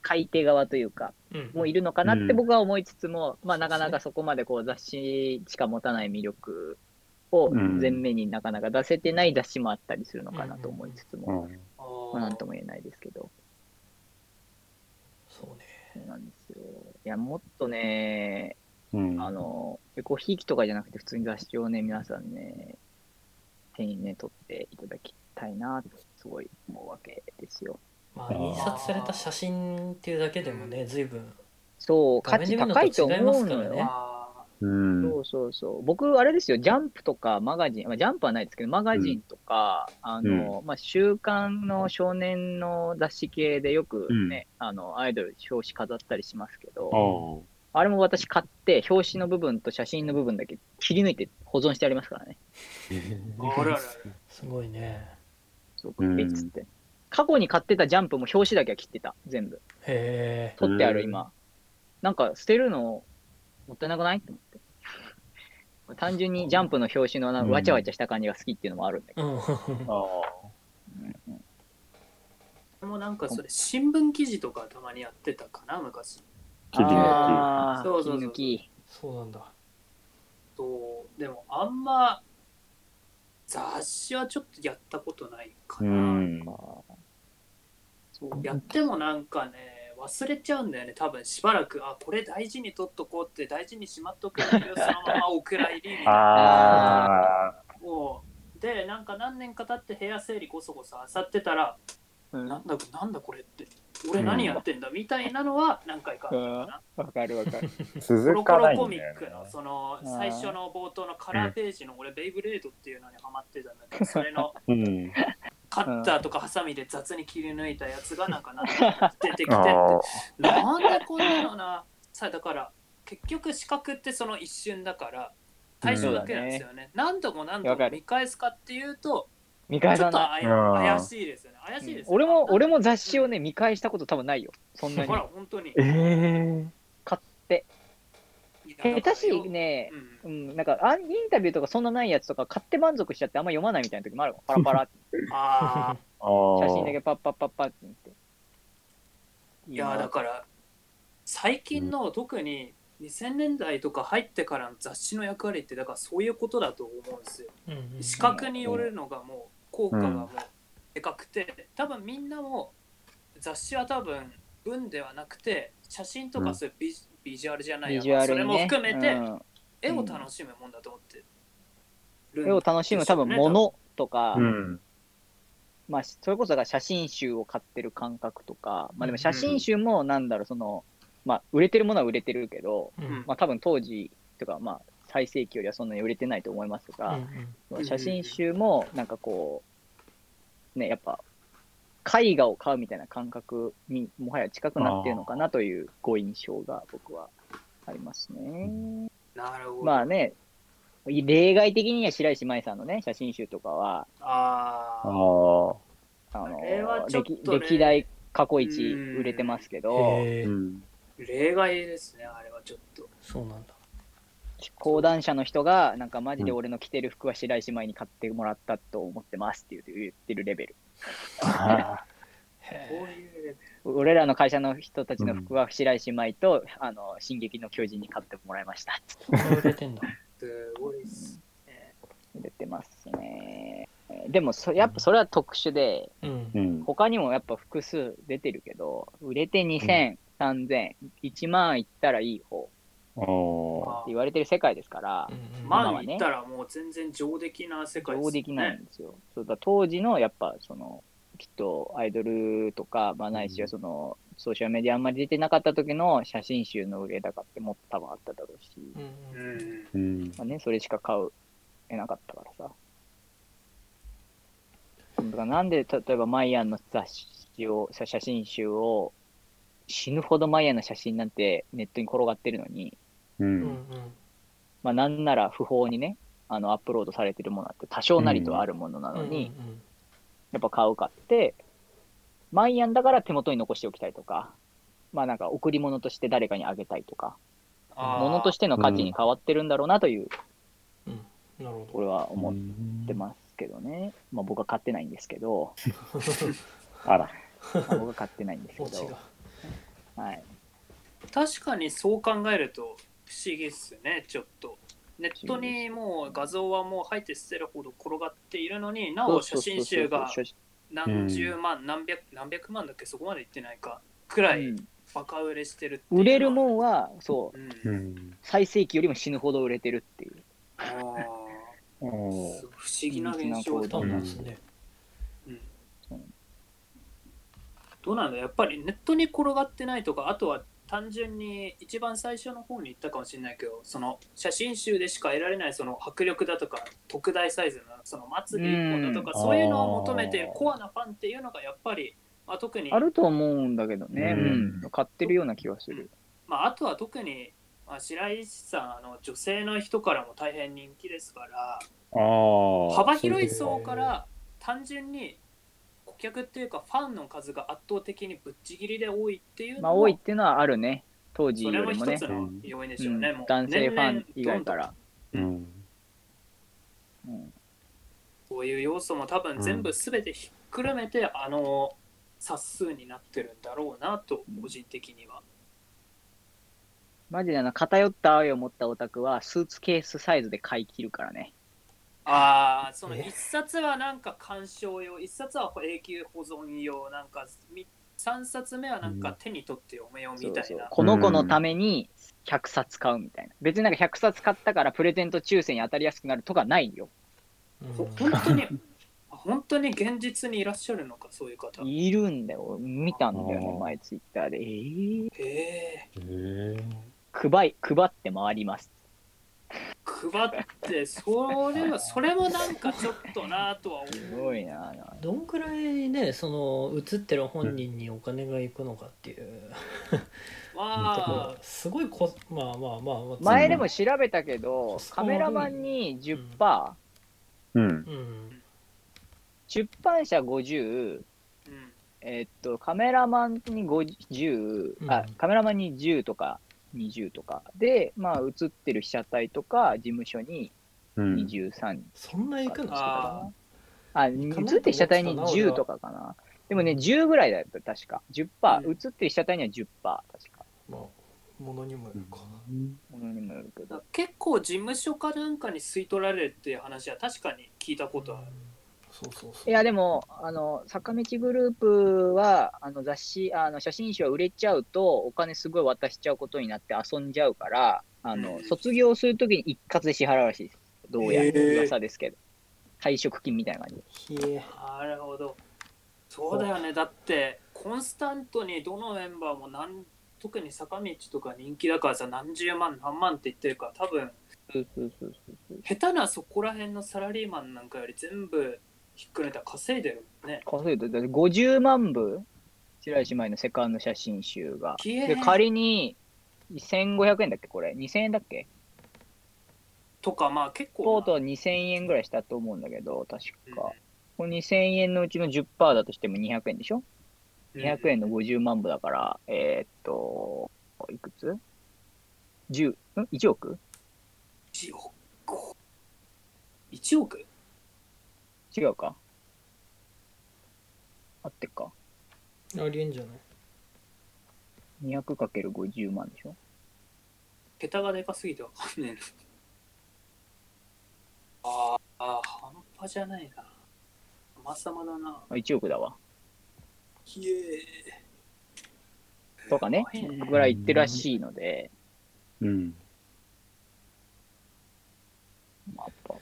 買い手側というか、うん。うんもういるのかなってうん。僕は思いつつも、まあなかなかそこまでこう雑誌しか持たない魅力をうん。前面になかなか出せてない雑誌もあったりするのかなと思いつつうも、まあなんーとも言えないですけど、そうね。そうなんですよ。いや、もっとね、うん。あの、エコひいきとかじゃなくて普通に雑誌をね、皆さんね、手にね、取っていただきたいなと、すごい思うわけですよ。まあ印刷された写真っていうだけでもね随分そう、価値高いと思うのよ。ますからね。あうん。そうそうそう。僕、あれですよ、ジャンプとかマガジン、まあ、ジャンプはないですけど、マガジンとか、あの、まあ、週刊の少年の雑誌系でよくね、あの、アイドル表紙飾ったりしますけど、ああ。れも私買って、表紙の部分と写真の部分だけ切り抜いて保存してありますからね。すごいね。そう、クッペイっつって。過去に買ってたジャンプも表紙だけは切ってた、全部。へえ取ってある、うん。今。なんか、捨てるの、もったいなくない？と思って。単純にジャンプの表紙のなん。かわちゃわちゃした感じが好きっていうのもあるんだけど。うん。あもうなんかそれ新聞記事とかたまにやってたかな昔。切り抜あー。そうそうそう。切り抜き。そうなんだ。とでもあんま雑誌はちょっとやったことないかうな、んそうやってもなんかね忘れちゃうんだよね。多分しばらくあこれ大事に取っとこうって大事にしまっとくんだけどそのままお蔵入りみたいな。あもうでなんか何年か経って部屋整理こそこそ漁ってたらうん。なんだなんだこれって俺何やってんだみたいなのは何回かあったかな、わかるわかる。あ コ続ロコかないロコミックのその最初の冒頭のカラーページの俺ベイブレードっていうのにハマってたんだけど それのうんカッターとかハサミで雑に切り抜いたやつがなんかなんか出てきてって。あなんでこんなのなさあだから結局視覚ってその一瞬だから対象だけなんですよね、何度も何度わかるも見返すかっていうと見ちょっと返さない。怪しいですよね。怪しいですよね、俺も、俺もも雑誌をね、見返したこと多分ないよ。そんなに。ほ。ら本当に。ええいや下手しね、ううん、なんかあ、インタビューとかそんなないやつとか買って満足しちゃってあんま読まないみたいな時もあるもんパラパラって。ん、あああ写真だけパッパッパッパって。見て。いやだから最近の特に2000年代とか入ってからの雑誌の役割ってだからそういうことだと思うんですよ。うんうん視覚によるのがもう効果がもうでかくて多分みんなも雑誌は多分文ではなくて写真とかそういうビ,、ビジュアルじゃないや。ビジュアそれルにね。も含めてうん。絵を楽しむもんだと思ってるん絵を楽しむ多分物とか、うん。まあ、それこそだから写真集を買ってる感覚とか、まあでも写真集もなんだろう、その、まあ、売れてるものは売れてるけど、うん。まあ多分当時とか、まあ、最盛期よりはそんなに売れてないと思いますが、うん写真集もなんかこう、ね、やっぱ、絵画を買うみたいな感覚にもはや近くなってるのかなというご印象が僕はありますね。なるほど、まあね、例外的には白石麻衣さんのね、写真集とかは、あー。あああの歴歴代過去一売れてますけど、例外ですねあれはちょっと。そうなんだ。講談社の人が、なんかマジで俺の着てる服は白石麻衣に買ってもらったと思ってますって言ってるレベル。俺らの会社の人たちの服は白石麻衣と、あの、進撃の巨人に買ってもらいました。売れてん てますね。でもそ、やっぱそれは特殊で、うんうん他にもやっぱ複数出てるけど、売れて2000、3000、1万いったらいい方言われてる世界ですから、うんうんま今はねあ言ったらもう全然上出来な世界ですよね。上できないんですよ。そうだ当時のやっぱそのきっとアイドルとか、まあ、ないしはその、ソーシャルメディアあんまり出てなかった時の写真集の売れ高ってもっと多分あっただろうし、うんうんうん。うんまあね、それしか買うえなかったからさ。だからなんで例えばマイアンの雑誌をさ写真集を死ぬほどマイアンの写真なんてネットに転がってるのに、ううんん。まあ、なんなら不法にねあのアップロードされてるものって多少なりとはあるものなうんのに、うん。やっぱ買うかって、マイアンだから手元に残しておきたいとか、まあなんか贈り物として誰かにあげたいとか、物としての価値に変わってるんだろうなという、うん。なるほど。俺は思ってますけどね。まあ僕は買ってないんですけど、あら。まあ僕は買ってないんですけど、はい。確かにそう考えると不思議っすね、ちょっと。ネットにもう画像はもう入って捨てるほど転がっているのになお写真集が何十万、何百何百万だっけそこまでいってないかくらいバカ売れしてる売れるもんは、そう、うん。うん。最盛期よりも死ぬほど売れてるっていう。あー。おー不思議な現象だそうなんですね。うん。どうなんだやっぱりネットに転がってないとかあとは単純に一番最初の方に言ったかもしれないけどその写真集でしか得られないその迫力だとか特大サイズのその祭り一本だとかうん。そういうのを求めているコアなファンっていうのがやっぱり、まあ、特にあると思うんだけどね、ううん。ん、買ってるような気がする。まあ、あとは特に、まあ、白石さんあの女性の人からも大変人気ですから。幅広い層から単純に顧客っていうかファンの数が圧倒的にぶっちぎりで多いっていうのもまあ多いっていうのはあるね、当時よりもね。男性ファン以外から。うん。うん。こういう要素も多分全部全てひっくるめて、あの冊数になってるんだろうなと個人的には、マジであの偏った愛を持ったオタクはスーツケースサイズで買い切るからね。ああそのえ一冊はなんか鑑賞用一冊は永久保存用なんかみ三冊目はなんか手に取って読めようみたいな、この子のために100冊買うみたいな。別になんか100冊買ったからプレゼント抽選に当たりやすくなるとかないよ。うんほ本当に本当に現実にいらっしゃるのかそういう方へいるんだよ。見たんだよね前ツイッターで。えー、えへえ。配い、配って回ります。配ってそれは それもなんかちょっとなとは思う。すごいな。どんくらいねその映ってる本人にお金がいくのかっていう。まあ。すごいこまあまあまあ、まあ、前でも調べたけど、カメラマンに10%、うん。うん。出版社50、うん。えっと、カメラマンに50、あうん、カメラマンに10とか20とか。で、まあ、映ってる被写体とか、事務所にうん。23そんないくの？ああ、映ってる被写体に10とかかな。でもね、10ぐらいだった、確か。10%。うん映ってる被写体には10%、確か。まあものにもよるかものにもよるけど。結構事務所かなんかに吸い取られるっていう話は確かに聞いたことある、そうそうそういや、でも、あの、坂道グループは、あの、雑誌、あの、写真集は売れちゃうと、お金すごい渡しちゃうことになって遊んじゃうから、あの、うん卒業するときに一括で支払うらしいです。どうやら噂ですけど。退職金みたいな感じ。ひえなるほどそうだよねだってコンスタントにどのメンバーもなん特に坂道とか人気だからさ何十万何万って言ってるから多分。下手なそこら辺のサラリーマンなんかより全部ひっくるめたら稼いでるね稼いでだって50万部白石舞のセカンド写真集が。で、仮に1500円だっけこれ。2000円だっけ？とかまあ結構とうとう2000円ぐらいしたと思うんだけど、確うんか。この2000円のうちの10%だとしても200円でしょ？うん ?200 円の50万部だから、えーっと、いくつ ?10、ん ?1 億？1億？1億？違うか。合ってっか。ありえんじゃない ?200×50 万でしょ。桁がでかすぎてわかんねえな。あーあー半端じゃないな。様々だな。あ ?1 億だわ。ひえ。とかね、ぐらい言ってるらしいので、うん。まあやっぱ。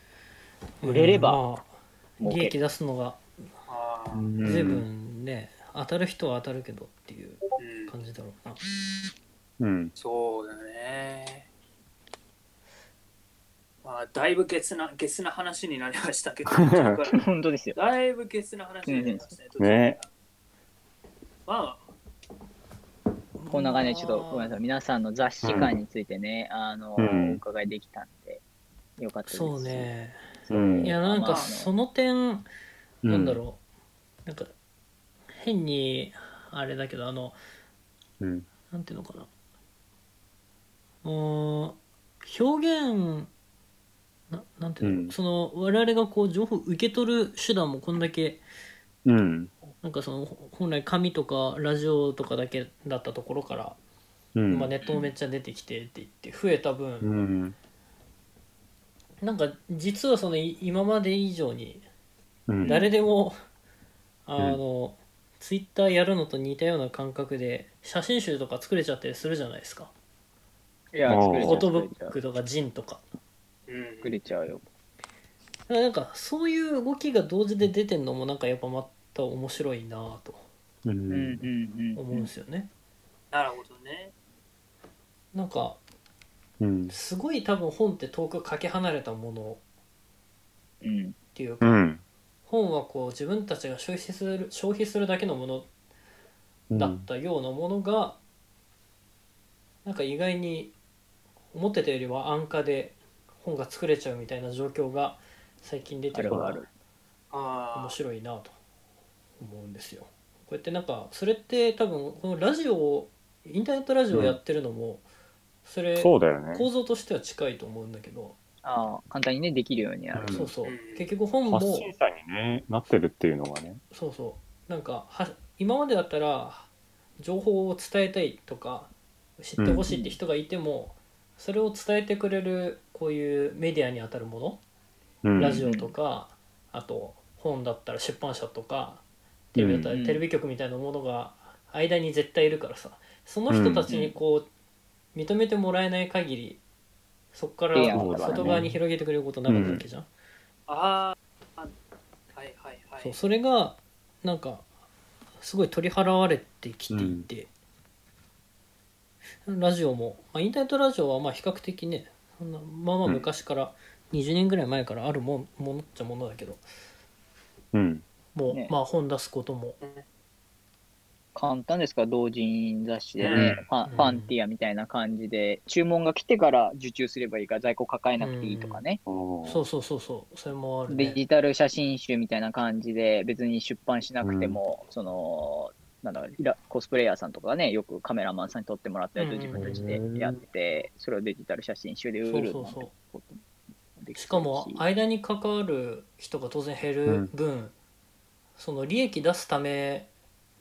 売れれば。まあ利益出すのが随分ね、当たる人は当たるけどっていううん。感じだろうな。うん。そうだね。まあ、だいぶゲスな、ゲスな話になりましたけど、本当ですよ。だいぶゲスな話になりましたね。途中ね。まあ、こんな感じで、ちょっとごめんなさい、皆さんの雑誌感についてね、あの、うん。お伺いできたんで、よかったです。そうねうん。いやなんかまあその点、うんなんだろうなんか変にあれだけどあのうん。なんていうのかなうーん表現ななんていうの、うんその我々がこう情報を受け取る手段もこんだけうん。なんかそのほ本来紙とかラジオとかだけだったところから、うん。まあ、ネットもめっちゃ出てきてって言って増えた分、うん。なんか実はそのい今まで以上にうん。誰でも、あの、ツイッターやるのと似たような感覚で写真集とか作れちゃったりするじゃないですかいや、作れちゃう。フォトブックとかジンとかうん作れちゃうよ。なんかそういう動きが同時で出てんのもなんかやっぱまた面白いなとう。うんうんんうん。思うんですよね、なるほどね。なんかうん。すごい多分本って遠くかけ離れたものうん。っていうか、うん。本はこう自分たちが消費する消費するだけのものだったようなものが、なんか意外に思ってたよりは安価で本が作れちゃうみたいな状況が最近出てるから面白いなと思うんですよ。こうやってなんかそれって多分このラジオをインターネットラジオをやってるのも、それそうだよね。構造としては近いと思うんだけど、ああ、簡単にね、できるようになる。うんそうそううん結局本も発信者にね、なってるっていうのがね。そうそうなんかは今までだったら情報を伝えたいとか知ってほしいって人がいても、それを伝えてくれるこういうメディアにあたるもうん。のラジオとか、あと本だったら出版社とかテレビだったらうんテレビ局みたいなものが間に絶対いるからさその人たちにこう認めてもらえない限りそこから外側に広げてくれることなかったわけじゃん。ああ、はいはいはい。そうそれがなんかすごい取り払われてきていて、ラジオも、まあ、インターネットラジオはまあ比較的ねそんなまあまあ昔から、20年ぐらい前からあるもんものっちゃものだけど。うん。もう、ね。まあ本出すことも簡単ですか？ら、同人雑誌で。ね、うん。ファンファンティアみたいな感じで、注文が来てから受注すればいいから、在庫抱えなくていいとかね、そそうそうそうそう。それもあるね。デジタル写真集みたいな感じで、別に出版しなくても、その、なんだろうイラコスプレイヤーさんとかがね、よくカメラマンさんに撮ってもらったやつを自分たちでやって、それをデジタル写真集で売るそうそうそう。しかも間に関わる人が当然減る分、その利益出すため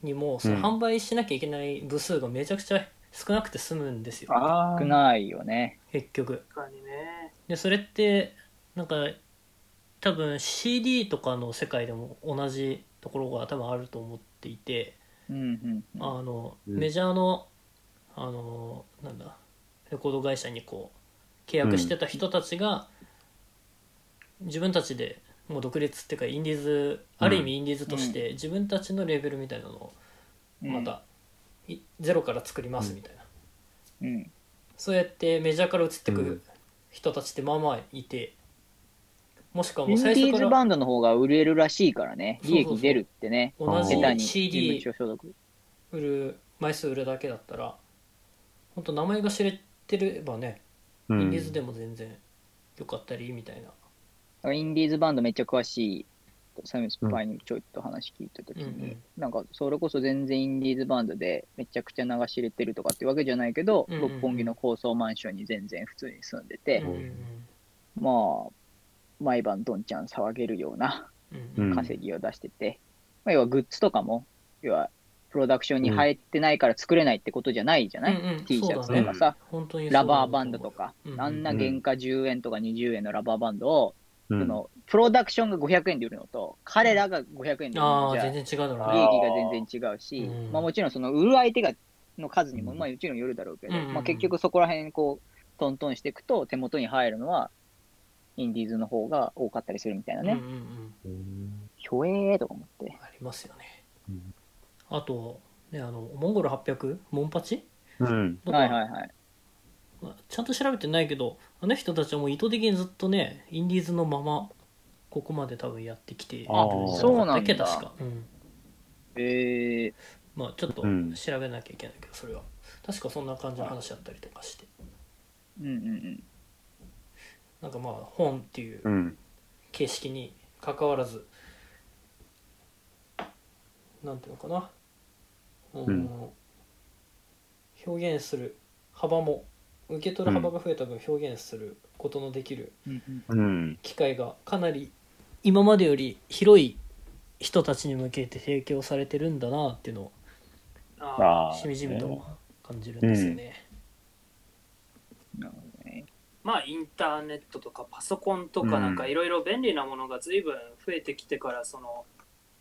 にもそのうん。販売しなきゃいけない部数がめちゃくちゃ少なくて済むんですよ、あ少ないよね。結局。確かにね。でそれってなんか多分 CD とかの世界でも同じところが多分あると思っていて、うんうんうん。あのうん。メジャーのあのなんだレコード会社にこう契約してた人たちが、自分たちでもう独立っていうかインディーズある意味インディーズとして自分たちのレーベルみたいなのをまた、いゼロから作りますみたいな、うん。そうやってメジャーから移ってく人たちってまあまあいてもしくはもインディーズう最初からバンドの方が売れるらしいからね、利益出るってね、同じ CD。売る枚数売るだけだったら本当名前が知れてればねうん。インディーズでも全然よかったりみたいな、インディーズバンドめっちゃ詳しいサムスパイにちょいと話聞いたときに、うんうん。なんかそれこそ全然インディーズバンドでめちゃくちゃ流し入れてるとかってわけじゃないけど、うんうんうん。六本木の高層マンションに全然普通に住んでて、うんうんまあ毎晩どんちゃん騒げるようなうんうん。うん稼ぎを出してて、まあ、要はグッズとかも要はプロダクションに入ってないから作れないってことじゃないじゃない、うんうん。T シャツとかさ、ラバーバンドとか、うんうんあん。な原価10円とか20円のラバーバンドを、うん。そのプロダクションが500円で売るのと、彼らが500円で売るのじゃ、利全然違うだろうあね益が全然違うし、うん。まあ、もちろんその売る相手がの数にも、うん。まあもちろんよるだろうけど、うんまあ結局そこら辺こう、トントンしていくと手元に入るのは、インディーズの方が多かったりするみたいなうんうんね。うん。ひょえーとか思って。ありますよね。うん。あとねあのモンゴル800モンパチ？うん。はいはいはい。まあちゃんと調べてないけどあの人たちはもう意図的にずっとねインディーズのままここまで多分やってきてあなそうなんだ。け確か、うん、えー、まあちょっとうん。調べなきゃいけないけどそれは。確かそんな感じの話だったりとかして。うんうんうん。なんかまあ本っていううん。形式に関わらずなんていうのかな。うん、うん。表現する幅も受け取る幅が増えた分表現することのできる。機会がかなり今までより広い人たちに向けて提供されてるんだなっていうのをあああ。しみじみと感じるんですよね。なるほどね。まあインターネットとかパソコンとかなんかうんいろいろ便利なものが随分増えてきてからその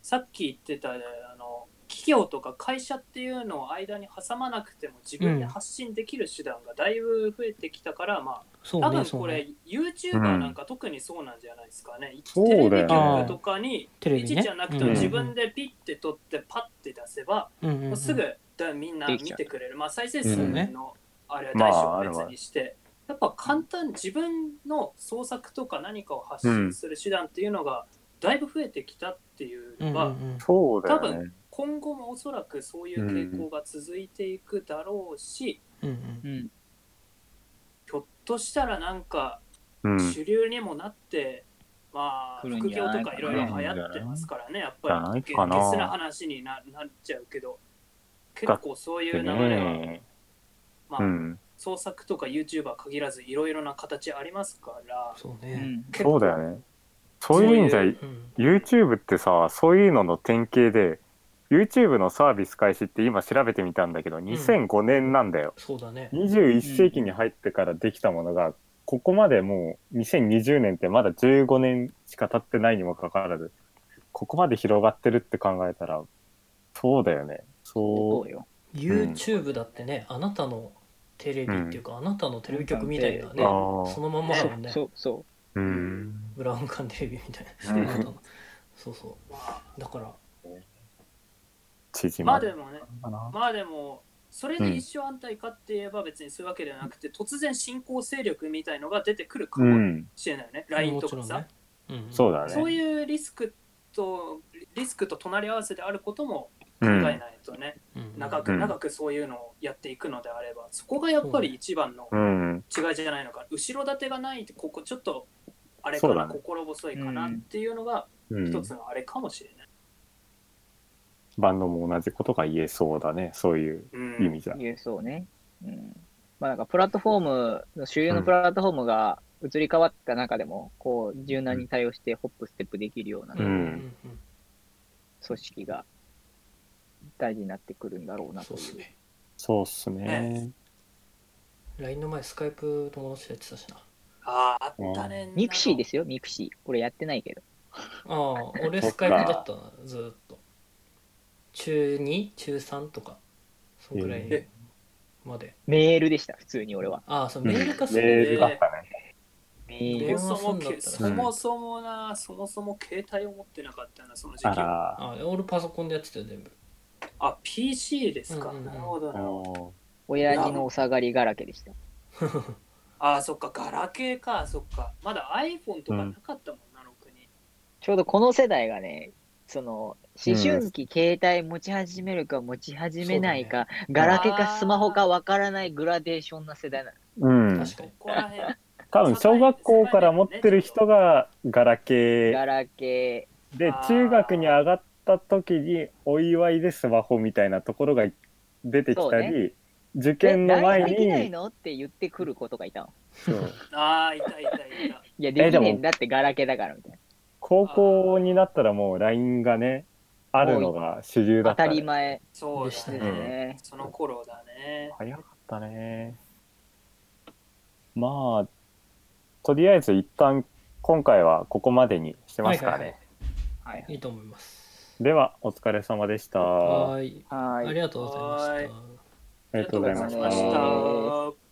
さっき言ってたあの企業とか会社っていうのを間に挟まなくても自分で発信できる手段がだいぶ増えてきたから、まそうあ多分これ YouTuber なんか特にそうなんじゃないですかね、そうだよね。テレビ局とかにテレビね。いちじゃなくてもうん自分でピッて取ってパッて出せば、うん。うんうんもうすぐだみんな見てくれる、まあ、再生数うんのあれは大まあ小別にして、やっぱ簡単自分の創作とか何かを発信する手段っていうのがだいぶ増えてきたっていううんのが、うんうんそうだよ多ね。今後もおそらくそういう傾向が続いていくだろうし、うんうんうん。ひょっとしたらなんかうん。主流にもなって、まあ来るん副業とかいろいろ流行ってますからねやっぱりないかなゲスな話にななっちゃうけど結構そういう流れは、ねまあうん。創作とか YouTuber 限らずいろいろな形ありますからうそうね。そうだよね。そういう意味じゃ、うん YouTube ってさ、そういうのの典型で、YouTube のサービス開始って今調べてみたんだけど、2005年なんだよ。そうだね。21世紀に入ってからできたものが、ここまでもう2020年ってまだ15年しか経ってないにもかかわらず、ここまで広がってるって考えたら、そうだよね。そそうよ。YouTube だってね、あなたのテレビっていうか、あなたのテレビ局みたいなね、そのまんまだもんね。そうそう。う。うん。ブラウン管テレビみたいな。そうそまあう。だから、縮まるまあでもね。まあでもそれで一生安泰かって言えば別にそういうわけではなくて、突然新興勢力みたいのが出てくるかもうん。しれないよね、LINE とかさ、ね。うんそうだね。そういうリスクとリスクと隣り合わせであることも考うんえないとね、うん長くうん長くそういうのをやっていくのであればそこがやっぱり一番のうん。違いじゃないのか後ろ盾がないってここちょっとあれかな、ね心細いかなっていうのがうん一つのあれかもしれない。バンドも同じことが言えそうだね。そういううん意味じゃ。言えそうね。うん。まあなんかプラットフォームの主流のプラットフォームが移り変わった中でも、こう柔軟に対応してホップステップできるようなね、うんうんうん組織が大事になってくるんだろうなという。そうっすね。そうっすねね。LINE の前、スカイプ友達とやってたしな。ああ、あったね。ミクシーですよ、ミクシー。俺やってないけど。ああ、俺スカイプだったな、ずーっと。中 2? 中3とか、そんぐらいえ？まで。メールでした、普通に俺は。ああ、そう、メールか、メそうールだったね。メ電ール。そもそもそもそもな、そもそも携帯を持ってなかったな、その時期あ。ああ俺パソコンでやってたよ、全部。あ、PC ですか？うんうんうんなるほどなるほど。お親父のお下がりがらけでした。あ、そっか、ガラケーか、そっか。まだ iPhone とかなかったもんな、ろくに。ちょうどこの世代がね、その、思春期携帯持ち始めるか持ち始めないか、ガラケーかスマホかわからないグラデーションな世代なの。うん。確かにこ。こら辺。多分小学校から持ってる人がガラケガラケーで中学に上がった時にお祝いでスマホみたいなところが出てきたり、受ー。え、験の前 LINE できないにのって言ってくる子とかいたの。そうああ、いたいたいた。いや、できねえんだってガラケーだからみたいな。高校になったらもう LINE がねあるのが主流だ当たったね、り前そうですだね。ね。その頃だね。早かったねまあとりあえず一旦今回はここまでにしてますかね、はいはい。いいと思います。ではお疲れ様でしたはーい。はいありがとうございまはーいした。あありがとうございましありがとうございまたした。